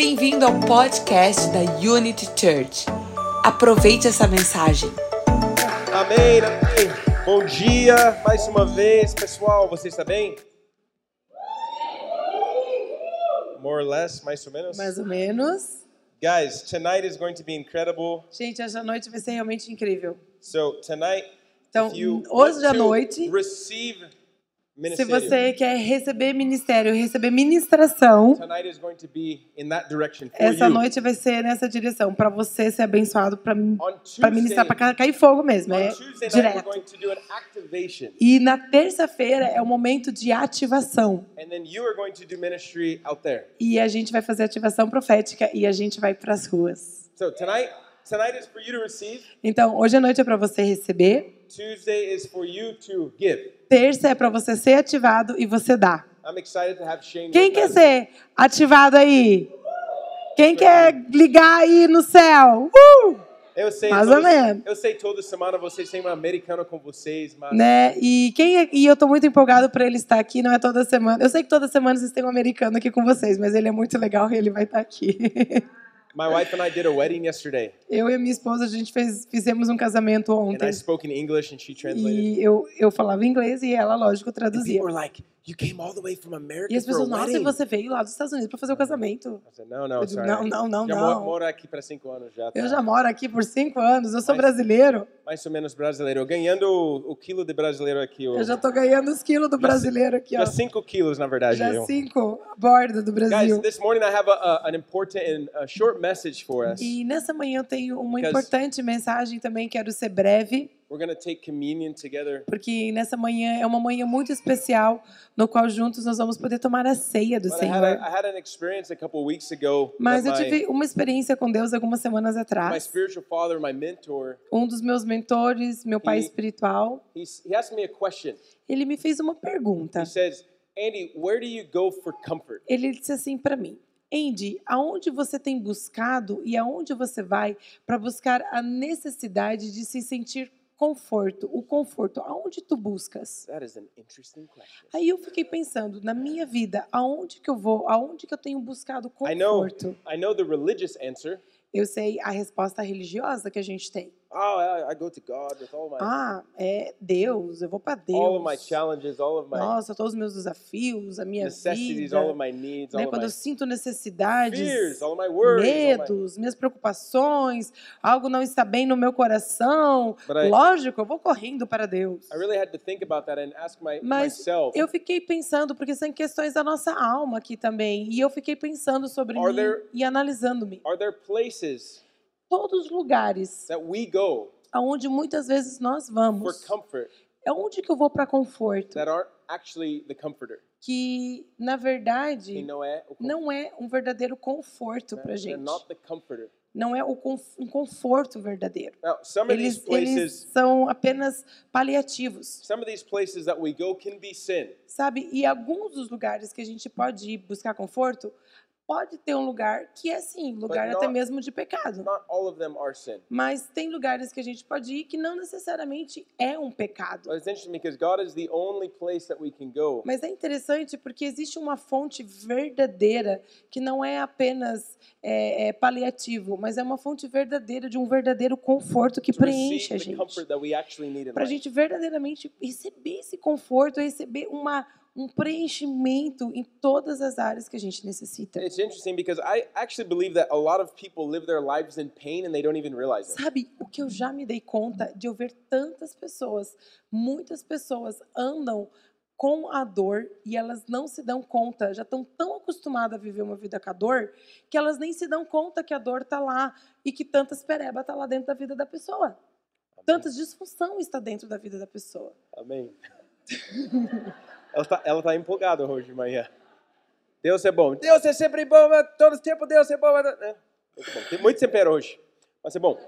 Bem-vindo ao podcast da Unity Church. Aproveite essa mensagem. Amém, amém. Bom dia, mais uma vez, pessoal. Você está bem? More or less, mais ou menos. Mais ou menos. Guys, tonight is going to be incredible. Gente, essa noite vai ser realmente incrível. So tonight, Então, hoje à noite, receive Se você quer receber ministério, receber ministração, essa noite vai ser nessa direção, para você ser abençoado, para ministrar, para cair fogo mesmo, é direto. E na terça-feira é o momento de ativação. E a gente vai fazer ativação profética e a gente vai para as ruas. Então, hoje à noite é para você receber, Tuesday is for you to give. Terça é para você ser ativado e você dá. Quem quer ser ativado aí? Quem quer ligar aí no céu? Uh! Eu sei, Mais ou menos. eu sei toda semana vocês têm um americano com vocês, mas Né? E quem é- e eu tô muito empolgado para ele estar aqui, não é toda semana. Eu sei que toda semana vocês têm um americano aqui com vocês, mas ele é muito legal e ele vai estar aqui. my wife and I did a wedding yesterday, Eu e minha esposa, a gente fez, fizemos um casamento and ontem. I spoke in English and she translated. E eu, eu falava inglês e ela, lógico, And traduzia. people were like, "You came all the way from America E as a pessoas, nossa, e wedding?" você veio lá dos Estados Unidos para fazer o casamento? "No, no, Eu digo, não, não, não, já não. Moro, moro aqui para cinco anos já. Eu tá? já moro aqui por cinco anos, eu sou Mas- brasileiro. Mais ou menos brasileiro. Eu Ganhando o, o quilo de brasileiro aqui. o- Eu já tô ganhando os quilos do brasileiro aqui, ó. já cinco quilos, na verdade. Já eu. cinco borda do Guys, Brasil. this morning I have a, a, an important and a short message for us. E nessa manhã eu tenho uma importante mensagem também, quero ser breve, We're going to take communion together. porque nessa manhã é uma manhã muito especial, no qual juntos nós vamos poder tomar a ceia do But I had, a, Senhor. I had an experience a couple weeks ago. Mas eu my- tive uma experiência com Deus algumas semanas my atrás. spiritual father, my mentor, Um dos meus mentores, meu pai E- espiritual, he asked me a question. ele me fez uma pergunta. He says, Andy, where do you go for comfort? Ele disse assim para mim: Andy, aonde você tem buscado e aonde você vai para buscar a necessidade de se sentir conforto, o conforto, aonde tu buscas? Aí eu fiquei pensando, na minha vida, aonde que eu vou, aonde que eu tenho buscado I know, conforto? I know the religious answer. Eu sei a resposta religiosa que a gente tem. Oh, I, I go to God with all my, Ah, é Deus, eu vou para all of my Deus. challenges, all of my Nossa, todos os meus desafios, a minha necessities, vida. all of my needs, Né, all of quando my eu sinto necessidades, fears, all of my worries. all my- medos, minhas preocupações, algo não está bem no meu coração, But I- lógico, eu vou correndo para Deus. I really had to think about that and ask my, Mas myself, eu fiquei pensando, porque são questões da nossa alma aqui também, e eu fiquei pensando sobre mim there- e analisando-me. are there places Todos os lugares that we go aonde muitas vezes nós for vamos, comfort é onde que eu vou para conforto, that aren't actually the comforter? que na Que verdade não é o não é um verdadeiro conforto para They're gente. not the comforter. Não é o conf- um conforto verdadeiro. Now, some of these Eles, eles places, são apenas paliativos, some of these places that we go can be sin. sabe? E alguns dos lugares que a gente pode ir buscar conforto, pode ter um lugar que é sim, lugar até mesmo de pecado. Mas tem lugares que a gente pode ir que não necessariamente é um pecado. Mas é interessante porque existe uma fonte verdadeira que não é apenas é, é, paliativo, mas é uma fonte verdadeira de um verdadeiro conforto que preenche a gente. para a gente verdadeiramente receber esse conforto, receber uma, um preenchimento em todas as áreas que a gente necessita. It's interesting because I actually believe that a lot of people live their lives in pain and they don't even realize it. Sabe, o que eu já me dei conta de eu ver tantas pessoas, muitas pessoas andam com a dor e elas não se dão conta, já estão tão acostumadas a viver uma vida com a dor, que elas nem se dão conta que a dor está lá e que tantas pereba está lá dentro da vida da pessoa. Tantas disfunção está dentro da vida da pessoa. Amém. ela, tá, ela tá empolgada hoje de manhã. Deus é bom. Deus é sempre bom, mas todo o tempo Deus é bom. mas- é, muito bom. Tem muito tempero hoje. Vai ser bom.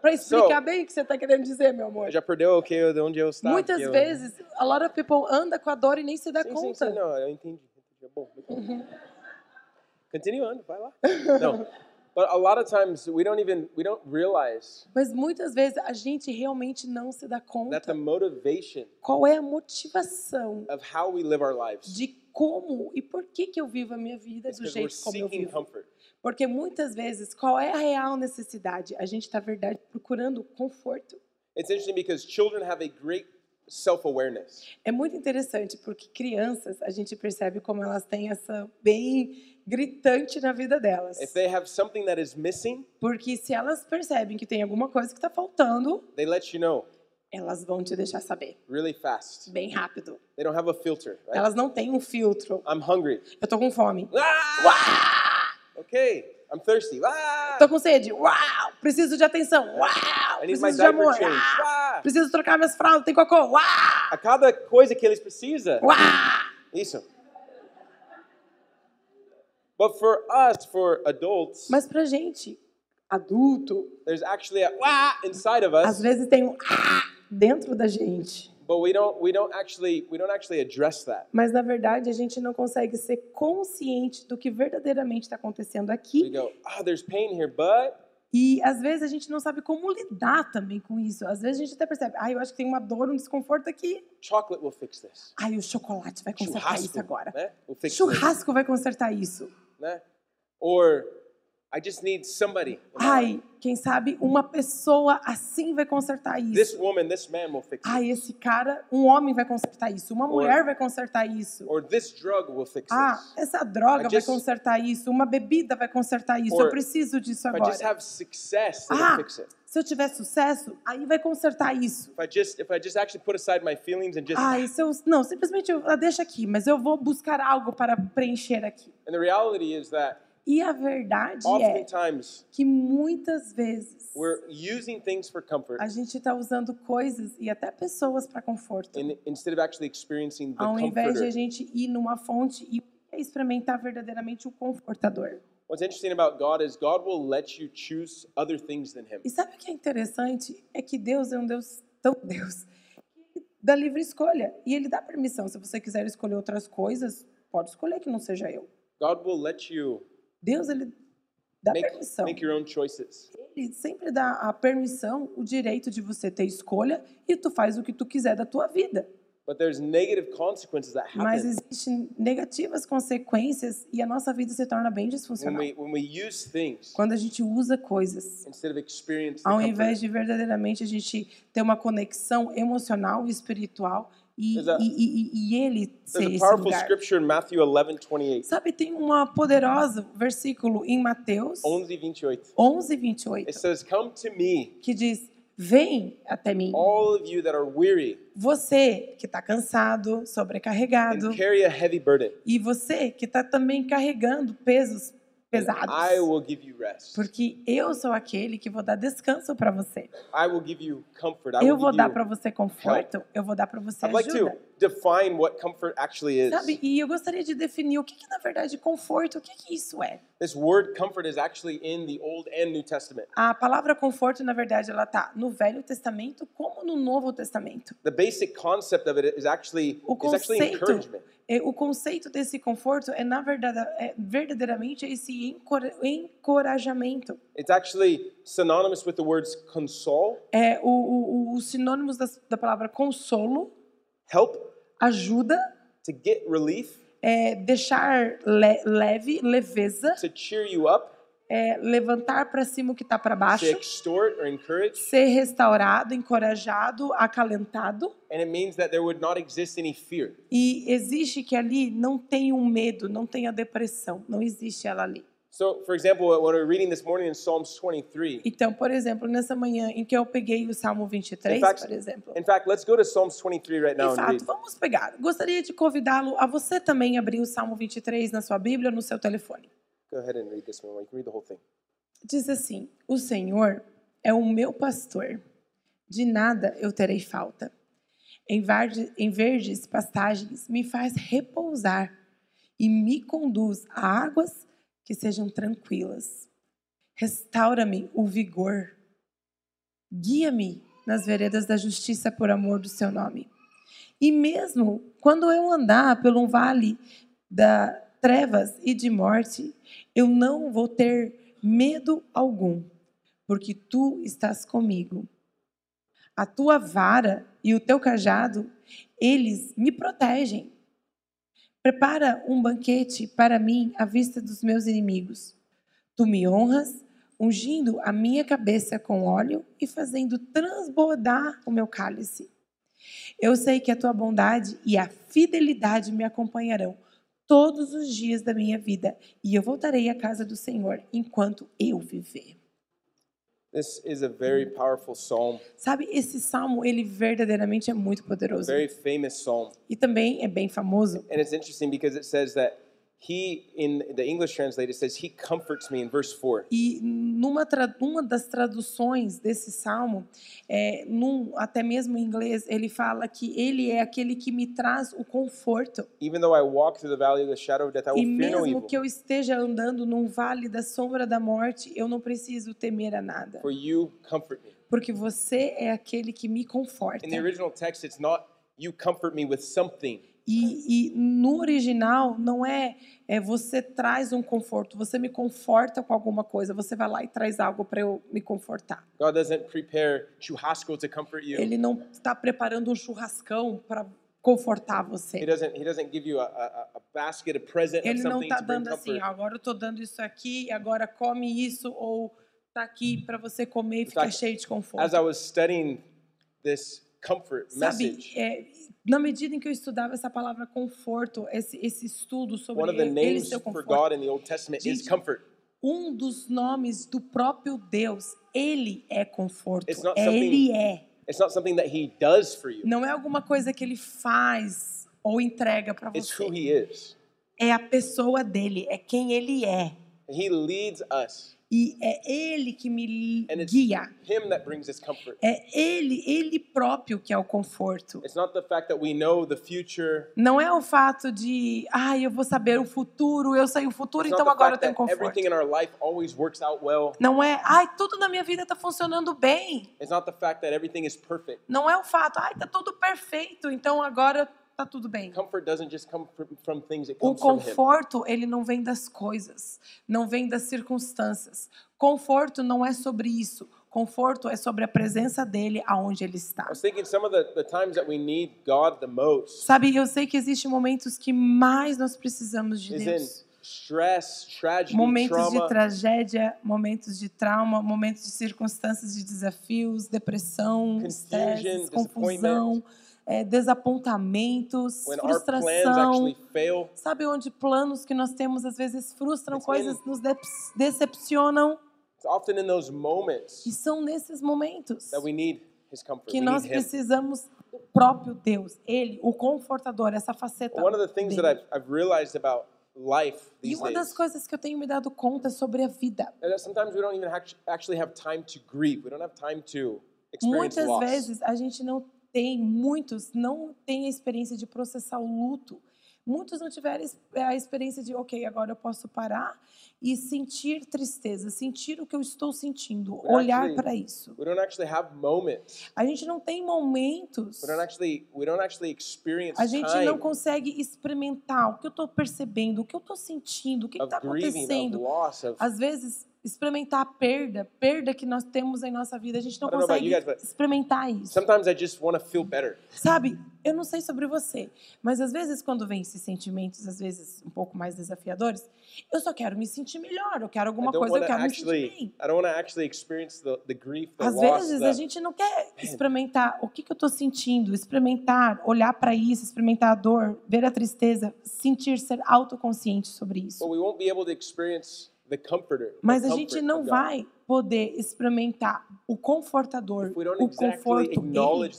Para explicar bem o que você está querendo dizer, meu amor. Já perdeu o que de onde eu estava? Muitas eu- vezes, a lot of people anda com a dor e nem se dá Sim, sim, conta. sim, não, eu entendi. É bom. Uhum. Continuando, vai lá. Não. But a lot of times we don't even we don't realize Mas muitas vezes a gente realmente não se dá that conta the motivation qual é a motivação of how we live our lives de como e por que, que eu vivo a minha vida It's do jeito como eu vivo. comfort. Porque muitas vezes, qual é a real necessidade? A gente está, verdade, procurando conforto. It's interesting because children have a great self-awareness. É muito interessante porque crianças, a gente percebe como elas têm essa bem gritante na vida delas. If they have something that is missing, Porque se elas percebem que tem alguma coisa que está faltando, they let you know elas vão te deixar saber really fast. bem rápido. They don't have a filter. Right? Elas não têm um filtro. I'm hungry. Eu tô com fome. Ah! Okay. I'm thirsty. Ah! Tô com sede. Uau! Preciso de atenção. Uau! Preciso de amor. changed. Ah! Ah! Preciso trocar minhas fraldas. Tem cocô. Uau! A cada coisa que eles precisam. Uau! Isso. But for us, for adults, Mas pra gente, adulto, there's actually a wah inside of às us, vezes tem um ah dentro da gente. but we don't we don't actually we don't actually address that. Mas na verdade a gente não consegue ser consciente do que verdadeiramente está acontecendo We aqui. go, ah, there's pain here, but E às vezes a gente não sabe como lidar também com isso. Às vezes a gente até percebe, ah, eu acho que tem uma dor, um desconforto aqui. chocolate will fix this. Ai, o chocolate vai consertar isso Churrasco, agora. né? Will fix this, Churrasco vai consertar isso. Né? Or I just need somebody. Ai, quem sabe uma pessoa assim vai consertar This isso. woman, this man will fix it. Ai, esse cara, um homem vai consertar isso. Uma mulher vai consertar isso. Or this drug will fix Ah, this. essa droga I vai just- consertar isso. Uma bebida vai consertar isso. Or Eu preciso disso If I just agora. have success, Ah, fix it. Se eu tiver sucesso, aí vai consertar isso. If I just if I just actually put aside my feelings and just Ai, se eu, não, simplesmente eu, ah, deixa aqui, mas eu vou buscar algo para preencher aqui. and the reality is that E a verdade é que muitas vezes we're using things for comfort a gente está usando coisas e até pessoas para conforto, in, instead of actually experiencing the ao invés de a gente ir numa fonte e experimentar verdadeiramente o confortador. What's interesting about God is God will let you choose other things than Him. E sabe o que é interessante? É que Deus é um Deus tão Deus que dá livre escolha. E Ele dá permissão. Se você quiser escolher outras coisas, pode escolher que não seja eu. God will let you Deus, Ele dá make, permissão. make your own choices. Ele sempre dá a permissão, o direito de você ter escolha e tu faz o que tu quiser da tua vida. But there's negative consequences that Mas happen existem negativas consequências e a nossa vida se torna bem when disfuncional. we when we use things Quando a gente usa coisas, instead of experiencing ao invés de verdadeiramente a gente ter uma conexão emocional e espiritual e, a- e, e, e ele ser esse powerful lugar. scripture in Matthew 11:28. Sabe, tem uma poderosa versículo em Mateus 11:28. 11, 28, It says, "Come to me, que diz, vem até mim, all of you that are weary você que está cansado, sobrecarregado, and carry a heavy burden, e você que está também carregando pesos pesados. I will give you rest. Porque eu sou aquele que vou dar descanso para você. I will give you comfort. I Eu will vou give dar para você conforto, eu vou dar para você ajuda. Define what comfort actually is. Sabe? E eu gostaria de definir o que, que na verdade conforto, o que, que isso é. This word comfort is actually in the Old and New Testament. A palavra conforto, na verdade, ela tá no Velho Testamento como no Novo Testamento. The basic concept of it is actually O is actually conceito, encouragement. é, o conceito desse conforto é na verdade é verdadeiramente esse encora- encorajamento. It's actually synonymous with the words console, É o, o- o- os sinônimos das- da palavra consolo, help, ajuda, to get relief, é, deixar le- leve, leveza, to cheer you up, é, levantar para cima o que está para to baixo, extort or encourage. ser restaurado, encorajado, acalentado. And it means that there would not exist any fear. E existe que ali não tem um medo, não tem a depressão, não existe ela ali. So, for example, what we're reading this morning in Psalms 23. Então, por exemplo, nessa manhã em que eu peguei o Salmo 23, In fact, por exemplo. in fact, let's go to Psalms 23 right now read. vamos pegar. Gostaria de convidá-lo a você também abrir o Salmo 23 na sua Bíblia ou no seu telefone. Go ahead and read this one. You can read the whole thing. Diz assim: O Senhor é o meu pastor, de nada eu terei falta. Em, varde- em verdes pastagens me faz repousar e me conduz a águas que sejam tranquilas. Restaura-me o vigor. Guia-me nas veredas da justiça por amor do seu nome. E mesmo quando eu andar pelo um vale da trevas e de morte, eu não vou ter medo algum, porque tu estás comigo. A tua vara e o teu cajado, eles me protegem. Prepara um banquete para mim à vista dos meus inimigos. Tu me honras, ungindo a minha cabeça com óleo e fazendo transbordar o meu cálice. Eu sei que a tua bondade e a fidelidade me acompanharão todos os dias da minha vida, e eu voltarei à casa do Senhor enquanto eu viver. This is a very powerful psalm, Sabe, esse salmo, ele verdadeiramente é muito poderoso. very famous psalm. E também é bem famoso. And it's interesting because it says that he, in the English translate, it says, He comforts me in verse 4. E numa uma das traduções desse salmo, é, num, até mesmo em inglês, ele fala que ele é aquele que me traz o conforto. Even though I walk through the valley of the shadow of death, I will E fear no mesmo evil. que eu esteja andando num vale da sombra da morte, eu não preciso temer a nada. For you comfort me. Porque você é aquele que me conforta. In the original text, it's not you comfort me with something. E, e no original não é, é você traz um conforto, você me conforta com alguma coisa, você vai lá e traz algo para eu me confortar. God doesn't prepare churrasco to comfort you. Ele não está preparando um churrascão para confortar He você. doesn't. He doesn't give you a, a, a basket, a present Ele não está dando assim, agora eu estou dando isso aqui, agora come isso, ou tá aqui para você comer e ficar cheio de As I conforto. was studying this comfort Sabe, message, é, na medida em que eu estudava essa palavra conforto, esse, esse estudo sobre one of the ele, ele names ser for conforto, God in the Old Testament is Gente, comfort. um dos nomes do próprio Deus, ele é conforto. It's not something- ele é. It's not something that He does for you. Não é alguma coisa que ele faz ou entrega para It's who você. He is. É a pessoa dele, é quem ele é. He leads us, E é ele que me guia. Him that brings us comfort. É ele, ele próprio que é o conforto. It's not the fact that we know the future. Não é o fato de, ai, eu vou saber o futuro, eu sei o futuro, It's então agora eu tenho conforto. everything in our life always works out well. Não é, ai, tudo na minha vida está funcionando bem. It's not the fact that everything is perfect. Não é o fato, ai, tá tudo perfeito, então agora tá tudo bem. O conforto, ele não vem das coisas, não vem das circunstâncias. Conforto não é sobre isso. Conforto é sobre a presença dele aonde ele está. I was thinking some of the, the times that we need God the most Sabe, eu sei que existem momentos que mais nós precisamos de Deus. stress, tragedy, Momentos de trauma. tragédia, momentos de trauma, momentos de circunstâncias de desafios, depressão, Confusion, confusão, é, desapontamentos, when frustração. fail. Sabe onde planos que nós temos às vezes frustram, It's coisas in- nos dep- decepcionam? It's often in those moments E são nesses momentos that we need His comfort. que we nós Him. precisamos do próprio Deus, Ele, o confortador, essa faceta. One of the things that dele. I've, I've realized about life E uma das days coisas que eu tenho me dado conta sobre a vida. Muitas loss. vezes a gente não tem, muitos não têm a experiência de processar o luto. Muitos não tiveram es- a experiência de, ok, agora eu posso parar e sentir tristeza, sentir o que eu estou sentindo, We're olhar para isso. We don't actually have moments. A gente não tem momentos, We don't actually we don't actually experience a gente não consegue experimentar o que eu estou percebendo, o que eu estou sentindo, o que está grieving, of acontecendo. loss, of Às vezes, experimentar a perda, perda que nós temos em nossa vida, a gente não consegue guys, experimentar isso. sometimes I just want to feel better. Sabe, eu não sei sobre você, mas às vezes quando vem esses sentimentos, às vezes um pouco mais desafiadores, eu só quero me sentir melhor, eu quero alguma coisa, eu quero me sentir actually bem. Actually the, the grief, the Às loss, vezes a gente não quer experimentar o que, que eu estou sentindo, experimentar, olhar para isso, experimentar a dor, ver a tristeza, sentir, ser autoconsciente sobre isso. but we won't be able to experience Mas a gente não vai poder experimentar o confortador, o conforto dele,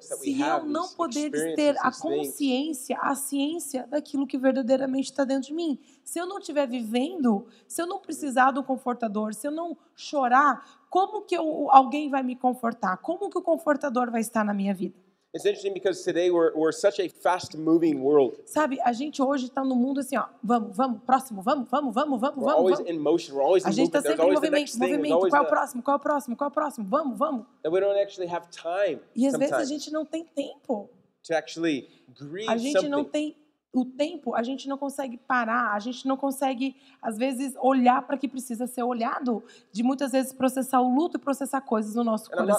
se eu não experiences, ter a consciência, a ciência daquilo que verdadeiramente está dentro de mim. Se eu não estiver vivendo, se eu não precisar do confortador, se eu não chorar, como que eu- alguém vai me confortar? Como que o confortador vai estar na minha vida? It's interesting because today we're, we're such a fast-moving world. Sabe, a gente hoje está no mundo assim, ó, vamos, vamos, próximo, vamos, vamos, vamos, vamos, vamos. always in motion. We're always A in gente está sempre em movimento, movimento. always Qual é o próximo? Qual é o próximo? Qual é o próximo? Vamos, vamos. that we don't actually have time E às vezes a gente não tem tempo. to actually grieve A gente não tem o tempo a gente não consegue parar, a gente não consegue, às vezes, olhar para que precisa ser olhado, de muitas vezes processar o luto e processar coisas no nosso And coração.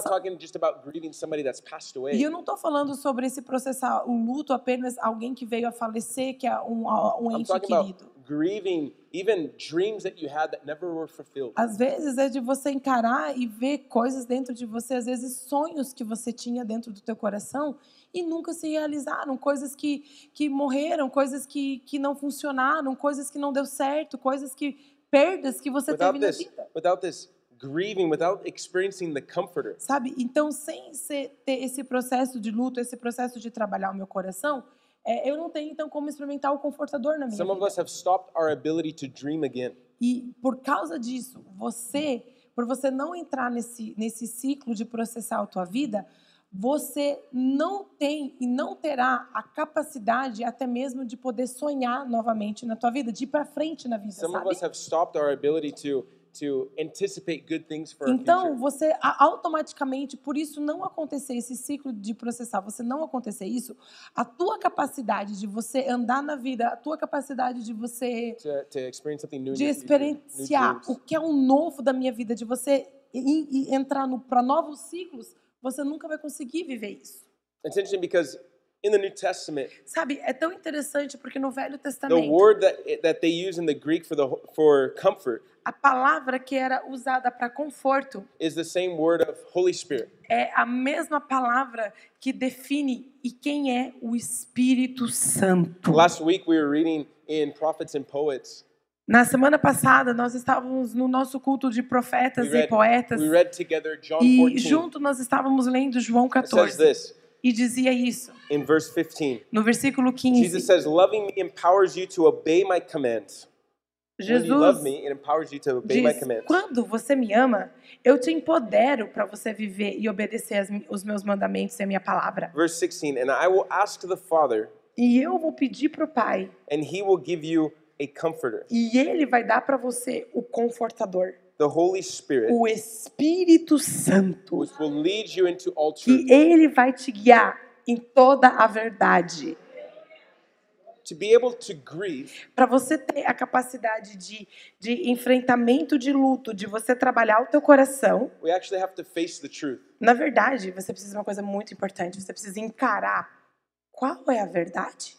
E eu não estou falando sobre esse processar o luto apenas alguém que veio a falecer, que é um, um ente querido. Grieving even dreams that you had that never were fulfilled. Às vezes é de você encarar e ver coisas dentro de você, às vezes sonhos que você tinha dentro do teu coração e nunca se realizaram, coisas que, que morreram, coisas que, que não funcionaram, coisas que não deu certo, coisas que perdas que você Without teve na this, vida. without this grieving, without experiencing the comforter, Sabe? Então, sem ser, ter esse processo de luto, esse processo de trabalhar o meu coração, é, eu não tenho então como experimentar o confortador na minha some of vida. us have stopped our ability to dream again. E por causa disso, você, por você não entrar nesse, nesse ciclo de processar a tua vida, você não tem e não terá a capacidade até mesmo de poder sonhar novamente na tua vida, de ir para frente na vida, Some of sabe? us have stopped our ability to to anticipate good things for Então, você automaticamente, por isso não acontecer esse ciclo de processar, você não acontecer isso, a tua capacidade de você andar na vida, a tua capacidade de você To, to experience something new de new experienciar dreams. o que é o novo da minha vida, de você entrar para novos ciclos, você nunca vai conseguir viver isso. It's interesting because in the New Testament, Sabe, é tão interessante porque no Velho the Testamento, word that that they use in the Greek for the for comfort a palavra que era usada para conforto is the same word of Holy Spirit. é a mesma palavra que define e quem é o Espírito Santo. Last week we were reading in Prophets and Poets. Na semana passada, nós estávamos no nosso culto de profetas We read, e poetas. together John E 14. junto nós estávamos lendo João It says 14. this E dizia isso. in verse 15. No versículo Jesus 15. says, "Loving me empowers you to obey my commands." Jesus diz. Quando você me ama, eu te empodero para você viver e obedecer as os meus mandamentos e a minha palavra. Verse 16, "And I will ask the Father, E eu vou pedir para o Pai, and he will give you a comforter, e Ele vai dar para você o confortador, the Holy Spirit, o Espírito Santo, which will lead you into all truth." que Ele vai te guiar em toda a verdade. To be able to grieve, Para você ter a capacidade de, de enfrentamento de luto, de você trabalhar o teu coração, we actually have to face the truth. na verdade, você precisa de uma coisa muito importante. Você precisa encarar qual é a verdade.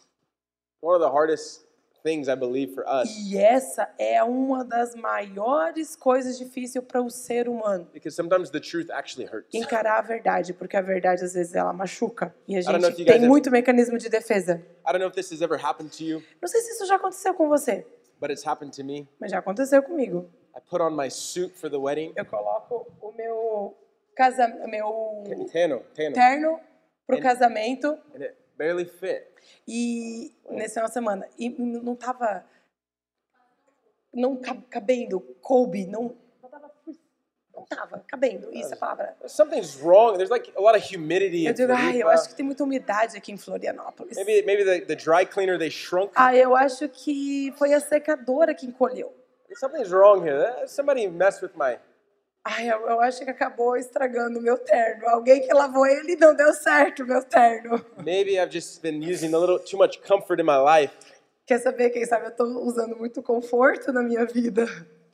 One of the hardest things I believe for us, E essa é uma das maiores coisas difíceis para o ser humano. because sometimes the truth actually hurts. Encarar a verdade, porque a verdade às vezes ela machuca. E a gente tem have- muito mecanismo de defesa. I don't know if this has ever happened to you, Não sei se isso já aconteceu com você, but it's happened to me. mas já aconteceu comigo. I put on my suit for the wedding. Eu coloco o meu casa, meu Tano, Tano. terno pro And- casamento And it barely fit. e nessa uma semana e não tava não ca- cabendo, coube, não não tava, não tava cabendo, isso é a palavra. Something's wrong. There's like a lot of humidity Eu in digo, ai, eu acho que tem muita umidade aqui em Florianópolis. Maybe maybe the, the dry cleaner they shrunk. Ah, eu acho que foi a secadora que encolheu. Something's wrong here. Somebody messed with my. Ai, eu, eu acho que acabou estragando o meu terno. Alguém que lavou ele e não deu certo o meu terno. Maybe I've just been using a little too much comfort in my life Quer saber, quem sabe eu tô usando muito conforto na minha vida.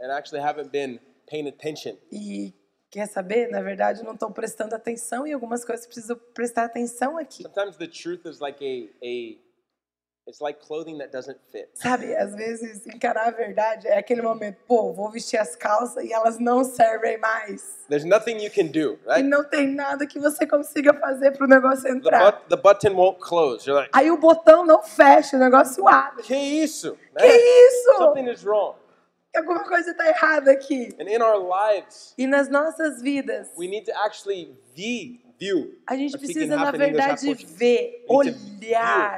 and actually haven't been paying attention. E quer saber, na verdade, não estou prestando atenção em algumas coisas, preciso prestar atenção aqui. Sometimes the truth is like a a. It's like clothing that doesn't fit. Sabe, às vezes encarar a verdade é aquele momento, pô, vou vestir as calças e elas não servem mais. There's nothing you can do, E right? não tem nada que você consiga fazer para o negócio The, entrar. but, the button won't close. You're like, Aí o botão não fecha, o negócio abre. que isso? Que isso? Something is wrong. Alguma coisa está errada aqui. And in our lives, E nas nossas vidas, we need to actually view, view. a gente precisa, na verdade, ver, olhar,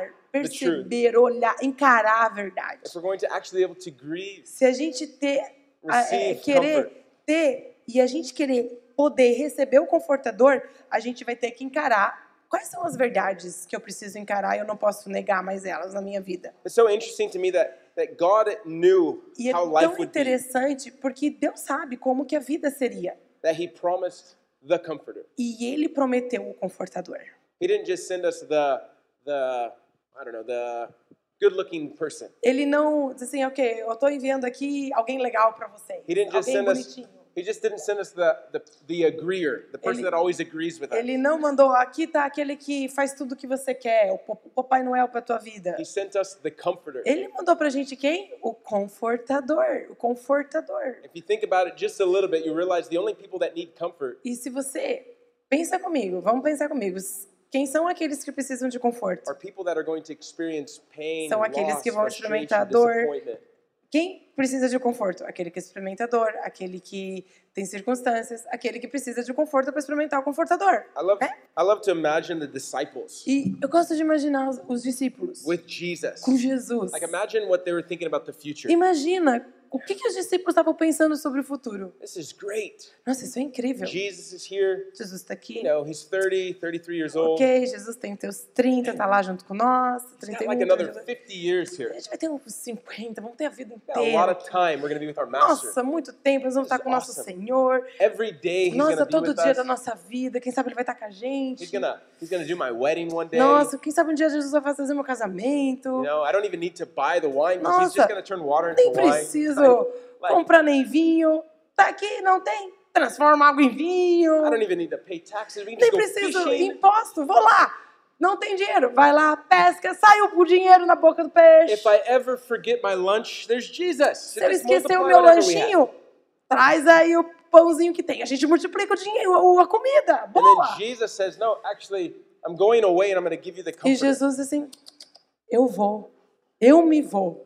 the. Perceber, olhar, encarar a verdade. If we're going to actually be able to grieve, Se a gente ter, a- é, querer comfort. ter e a gente querer poder receber o confortador, a gente vai ter que encarar quais são as verdades que eu preciso encarar e eu não posso negar mais elas na minha vida. it's so interesting to me that, that God knew E é how life tão would be, interessante porque Deus sabe como que a vida seria. that He promised the Comforter. E ele prometeu o confortador. He didn't just send us the, the I don't know, the good-looking person. Ele não diz assim, ok, eu estou enviando aqui alguém legal para vocês. He didn't just Alguém send us. bonitinho. He just didn't send us the the, the agreeer, the person Ele- that always agrees with us. Ele não mandou, aqui tá aquele que faz tudo o que você quer, o Papai Noel para tua vida. He sent us the comforter. Ele mandou pra gente quem? O confortador, o confortador. If you think about it just a little bit, you realize the only people that need comfort E se você pensa comigo, vamos pensar comigo, quem são aqueles que precisam de conforto? are people that are going to experience pain, São aqueles que vão experimentar dor. Quem precisa de conforto? Aquele que experimenta dor, aquele que tem circunstâncias, aquele que precisa de conforto para experimentar o confortador. I love É? I love to imagine the disciples E eu gosto de imaginar os, os discípulos with Jesus. com Jesus. Like imagine what they were thinking about the future. Imagina o que, que os discípulos estavam pensando sobre o futuro. This is great. Nossa, isso é incrível. Jesus is here. Jesus está aqui. You know, he's 30, 33 years old. Ok, Jesus tem teus 30, tá lá junto com nós. He's got 31, like another 32. 50 years A here. gente vai ter uns 50, vamos ter a vida Got a lot inteira. of time. We're going to be with our master. Nossa, muito tempo, nós vamos estar com o nosso awesome. Senhor. Every day he's going Nossa, to be todo dia us. da nossa vida. Quem sabe ele vai estar com a gente. He's gonna he's gonna do my wedding one day. Nossa, quem sabe um dia Jesus vai fazer meu casamento. You know, I don't even need to buy the wine because he's just gonna turn water into Nem wine. Preciso Like, comprar nem vinho. Tá aqui, não tem? Transforma água em vinho. I don't even need to pay taxes. We Nem preciso fishing. imposto. Vou lá. Não tem dinheiro. Vai lá, pesca, saiu o dinheiro na boca do peixe. If I ever forget my lunch, there's Jesus. Se eu esquecer o meu lanchinho, traz aí o pãozinho que tem. A gente multiplica o dinheiro, a comida. And Boa. then Jesus says, "No, actually, I'm going away and I'm going to give you the E comfort." Jesus diz assim: Eu vou, eu me vou,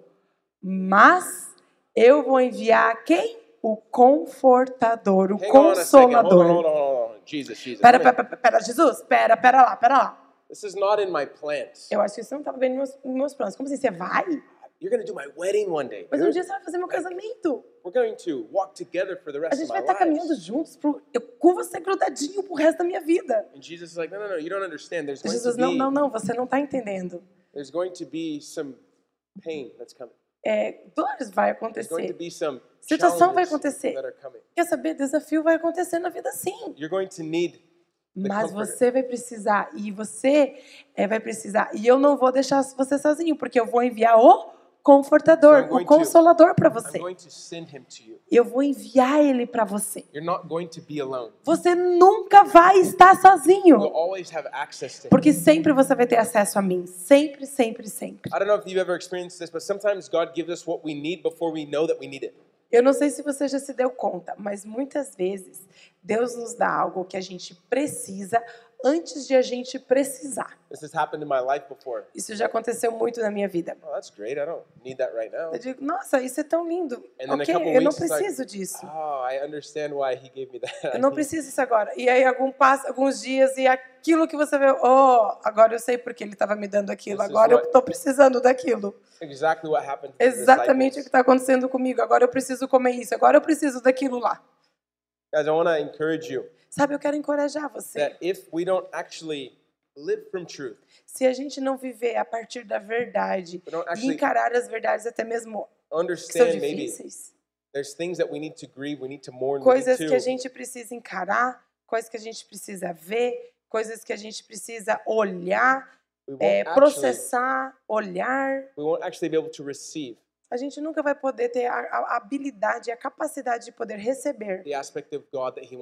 mas eu vou enviar quem? O confortador, o Hang a consolador. on, hold on, hold on. Jesus, Jesus. Pera, pera, pera, Jesus, pera, pera lá, pera lá. This is not in my plans. Eu acho que isso não estava bem nos meus, nos meus planos. Como assim? Você vai? You're going to do my wedding one day. Mas um dia você vai fazer meu casamento. We're going to walk together for the A rest gente of vai my estar caminhando juntos pro, eu, com você grudadinho pro resto da minha vida. And Jesus is like, "No, no, no. You don't understand. There's going Jesus, to não, be não, não, você não está entendendo. there's going to be some pain that's coming. É, dores vai acontecer. Situação vai acontecer. Quer saber? Desafio vai acontecer na vida sim. Mas você vai precisar, e você é, vai precisar, e eu não vou deixar você sozinho, porque eu vou enviar o confortador, o consolador para você. Eu vou enviar ele para você. Você nunca vai estar sozinho, porque sempre você vai ter acesso a mim. Sempre, sempre, sempre. Eu não sei se você já se deu conta, mas muitas vezes Deus nos dá algo que a gente precisa antes de a gente precisar. This has happened in my life before. Isso já aconteceu muito na minha vida. Oh, that's great. I don't need that right now. Eu digo, nossa, isso é tão lindo. And Ok, eu não like, preciso disso. Oh, I understand why he gave me that. Eu não preciso disso agora. E aí algum passo, alguns dias e aquilo que você vê, oh, agora eu sei porque ele estava me dando aquilo. Agora eu estou precisando daquilo. exactly what happened to the Exatamente o que está acontecendo comigo. Agora eu preciso comer isso. Agora eu preciso daquilo lá. Guys, I want to encourage you Sabe, eu quero encorajar você. that if we don't actually live from truth, Se a gente não viver a partir da verdade e encarar as verdades até mesmo que são difíceis, there's things that we need to grieve, we need to mourn, we coisas que a gente precisa encarar, coisas que a gente precisa ver, coisas que a gente precisa olhar, é, processar, olhar. we won't actually be able to receive A gente nunca vai poder ter a, a habilidade, a capacidade de poder receber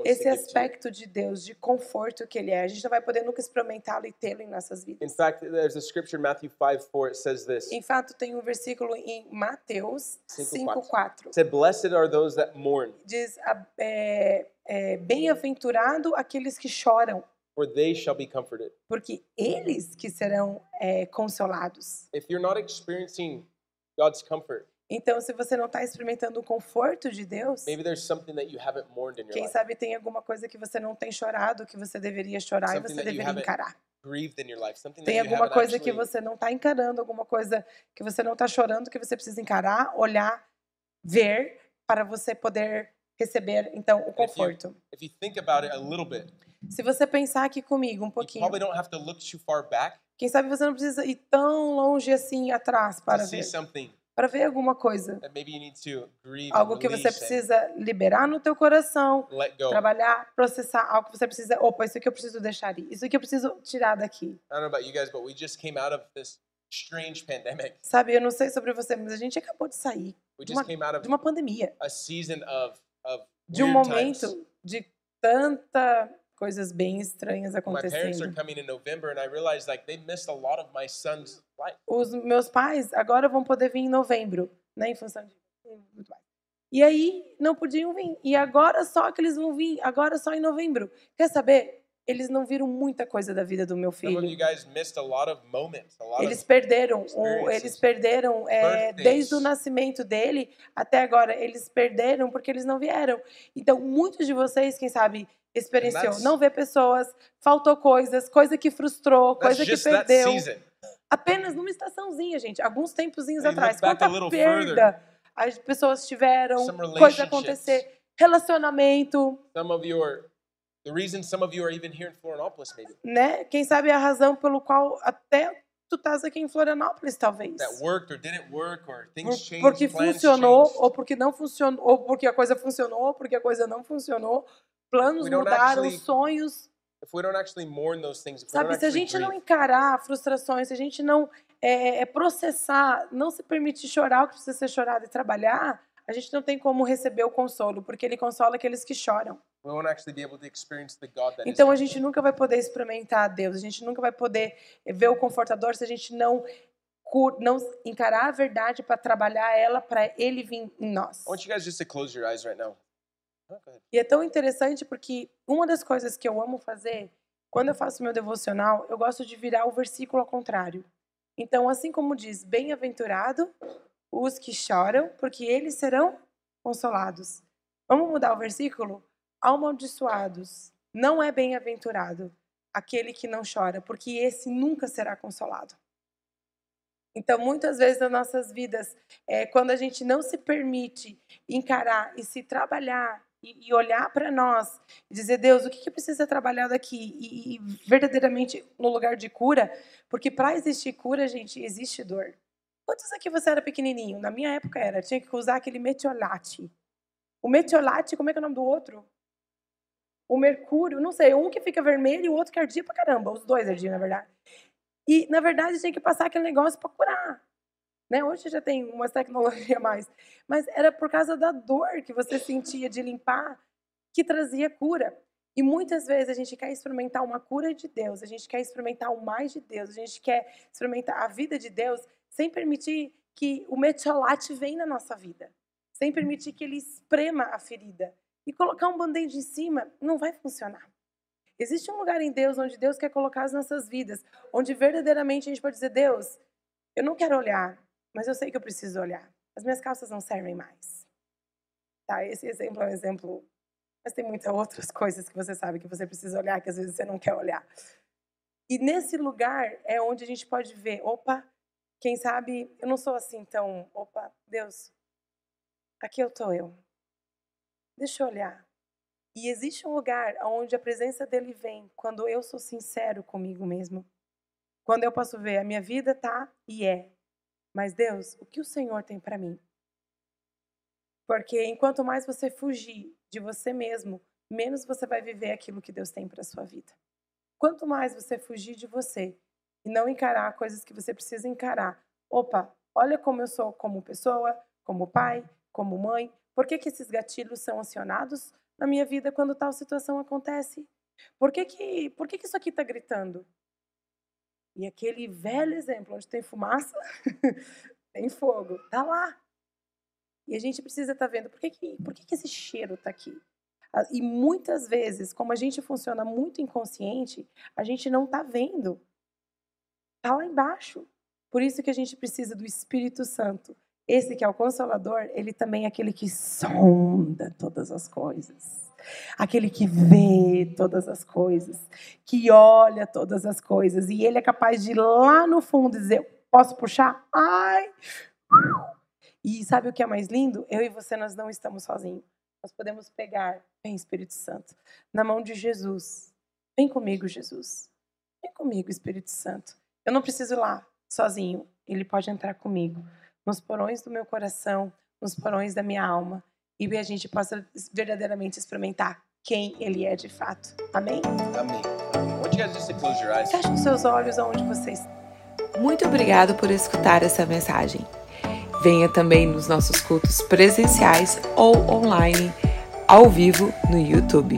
esse aspecto de Deus, de conforto que Ele é. A gente não vai poder nunca experimentá-lo e tê-lo em nossas In vidas. fact, there's a scripture, Matthew 5 4, it says this. Em fato, tem um versículo em Mateus Cinco, 5,4. It said, Blessed are those that mourn, Diz, é, é, bem-aventurado aqueles que choram, for they shall be comforted. porque eles que serão é, consolados. If you're not experiencing God's comfort, Então, se você não está experimentando o conforto de Deus, maybe there's something that you haven't mourned in your quem life, sabe tem alguma coisa que você não tem chorado, que você deveria chorar e Something você that you deveria haven't encarar. grieved in your life, something that Tem you alguma haven't coisa que actually você não está encarando, alguma coisa que você não está chorando, que você precisa encarar, olhar, ver, para você poder receber, então, o And if you, conforto. if you think about it a little bit, Se você pensar aqui comigo um pouquinho, probably don't have to look too far back quem sabe você não precisa ir tão longe assim atrás para ver, para ver alguma coisa. that maybe you need to grieve Algo que você precisa liberar no teu coração, let go. I trabalhar, processar, algo que você precisa, opa, isso aqui eu preciso deixar ir, isso aqui eu preciso tirar daqui. Sabe, eu não sei sobre você, mas a gente acabou de sair de uma, de uma pandemia, a season of de um weird times. momento de tanta coisas bem estranhas My parents are acontecendo. coming in November, and I realized like they missed a lot of my son's life. Os meus pais agora vão poder vir em novembro, né, em função de. E aí não podiam vir. E agora só que eles vão vir, agora só em novembro. Quer saber? Eles não viram muita coisa da vida do meu filho. moments, Eles perderam, o, eles perderam é, desde o nascimento dele até agora. Eles perderam porque eles não vieram. Então, muitos de vocês, quem sabe, experienciou não ver pessoas, faltou coisas, coisa que frustrou, coisa que perdeu. Apenas numa estaçãozinha, gente, alguns tempozinhos atrás. Quanta perda as pessoas tiveram, coisa acontecer, relacionamento, Some of you are the reason some of you are even here in Florianopolis, maybe. né? Quem sabe a razão pelo qual até tu estás aqui em Florianópolis, talvez. That worked or didn't work or Por- things changed, porque funcionou, changed. ou porque não funcionou, ou porque a coisa funcionou, ou porque a coisa não funcionou. Planos mudaram, actually- sonhos. If we don't actually mourn those things, if we Sabe, don't se a gente não grieve, encarar frustrações, se a gente não é, é, processar, não se permitir chorar o que precisa ser chorado e trabalhar, a gente não tem como receber o consolo, porque ele consola aqueles que choram. We won't actually be able to experience the God that is Então a gente nunca vai poder experimentar Deus, a gente nunca vai poder ver o confortador se a gente não não encarar a verdade para trabalhar ela para ele vir em nós. I want you guys just to close your eyes right now. Go ahead. E é tão interessante porque uma das coisas que eu amo fazer, quando eu faço meu devocional, eu gosto de virar o versículo ao contrário. Então, assim como diz, bem-aventurado os que choram, porque eles serão consolados. Vamos mudar o versículo? Amaldiçoados. Não é bem-aventurado aquele que não chora, porque esse nunca será consolado. Então, muitas vezes nas nossas vidas, é, quando a gente não se permite encarar e se trabalhar e, e olhar para nós e dizer, Deus, o que, que precisa ser trabalhado aqui? E, e verdadeiramente no lugar de cura, porque para existir cura, gente, existe dor. Quantos aqui você era pequenininho? Na minha época era, tinha que usar aquele metiolate. O metiolate, como é que é o nome do outro? O mercúrio, não sei, um que fica vermelho e o outro que ardia pra caramba. Os dois ardiam, na verdade. E, na verdade, tinha que passar aquele negócio para curar. Né? Hoje já tem umas tecnologias a mais. Mas era por causa da dor que você sentia de limpar que trazia cura. E muitas vezes a gente quer experimentar uma cura de Deus, a gente quer experimentar o mais de Deus, a gente quer experimentar a vida de Deus sem permitir que o metiolate venha na nossa vida, sem permitir que ele esprema a ferida. E colocar um band-aid em cima não vai funcionar. Existe um lugar em Deus onde Deus quer colocar as nossas vidas, onde verdadeiramente a gente pode dizer: Deus, eu não quero olhar, mas eu sei que eu preciso olhar. As minhas calças não servem mais. Tá? Esse exemplo é um exemplo. Mas tem muitas outras coisas que você sabe que você precisa olhar, que às vezes você não quer olhar. E nesse lugar é onde a gente pode ver: opa, quem sabe eu não sou assim tão. Opa, Deus, aqui eu estou eu. Deixa eu olhar. E existe um lugar onde a presença dele vem quando eu sou sincero comigo mesmo. Quando eu posso ver a minha vida tá e é. Mas Deus, o que o Senhor tem para mim? Porque enquanto mais você fugir de você mesmo, menos você vai viver aquilo que Deus tem para sua vida. Quanto mais você fugir de você e não encarar coisas que você precisa encarar. Opa, olha como eu sou como pessoa, como pai, como mãe. Por que, que esses gatilhos são acionados na minha vida quando tal situação acontece? Por que, que, por que, que isso aqui está gritando? E aquele velho exemplo, onde tem fumaça, tem fogo, tá lá. E a gente precisa estar tá vendo por que, que, por que, que esse cheiro está aqui. E muitas vezes, como a gente funciona muito inconsciente, a gente não está vendo. Está lá embaixo. Por isso que a gente precisa do Espírito Santo. Esse que é o Consolador, ele também é aquele que sonda todas as coisas. Aquele que vê todas as coisas, que olha todas as coisas. E ele é capaz de ir lá no fundo dizer: Posso puxar? Ai! E sabe o que é mais lindo? Eu e você, nós não estamos sozinhos. Nós podemos pegar, vem Espírito Santo, na mão de Jesus. Vem comigo, Jesus. Vem comigo, Espírito Santo. Eu não preciso ir lá sozinho. Ele pode entrar comigo nos porões do meu coração, nos porões da minha alma, e a gente possa verdadeiramente experimentar quem Ele é de fato. Amém? Amém. Eyes. Feche os seus olhos aonde vocês. Muito obrigado por escutar essa mensagem. Venha também nos nossos cultos presenciais ou online, ao vivo no YouTube.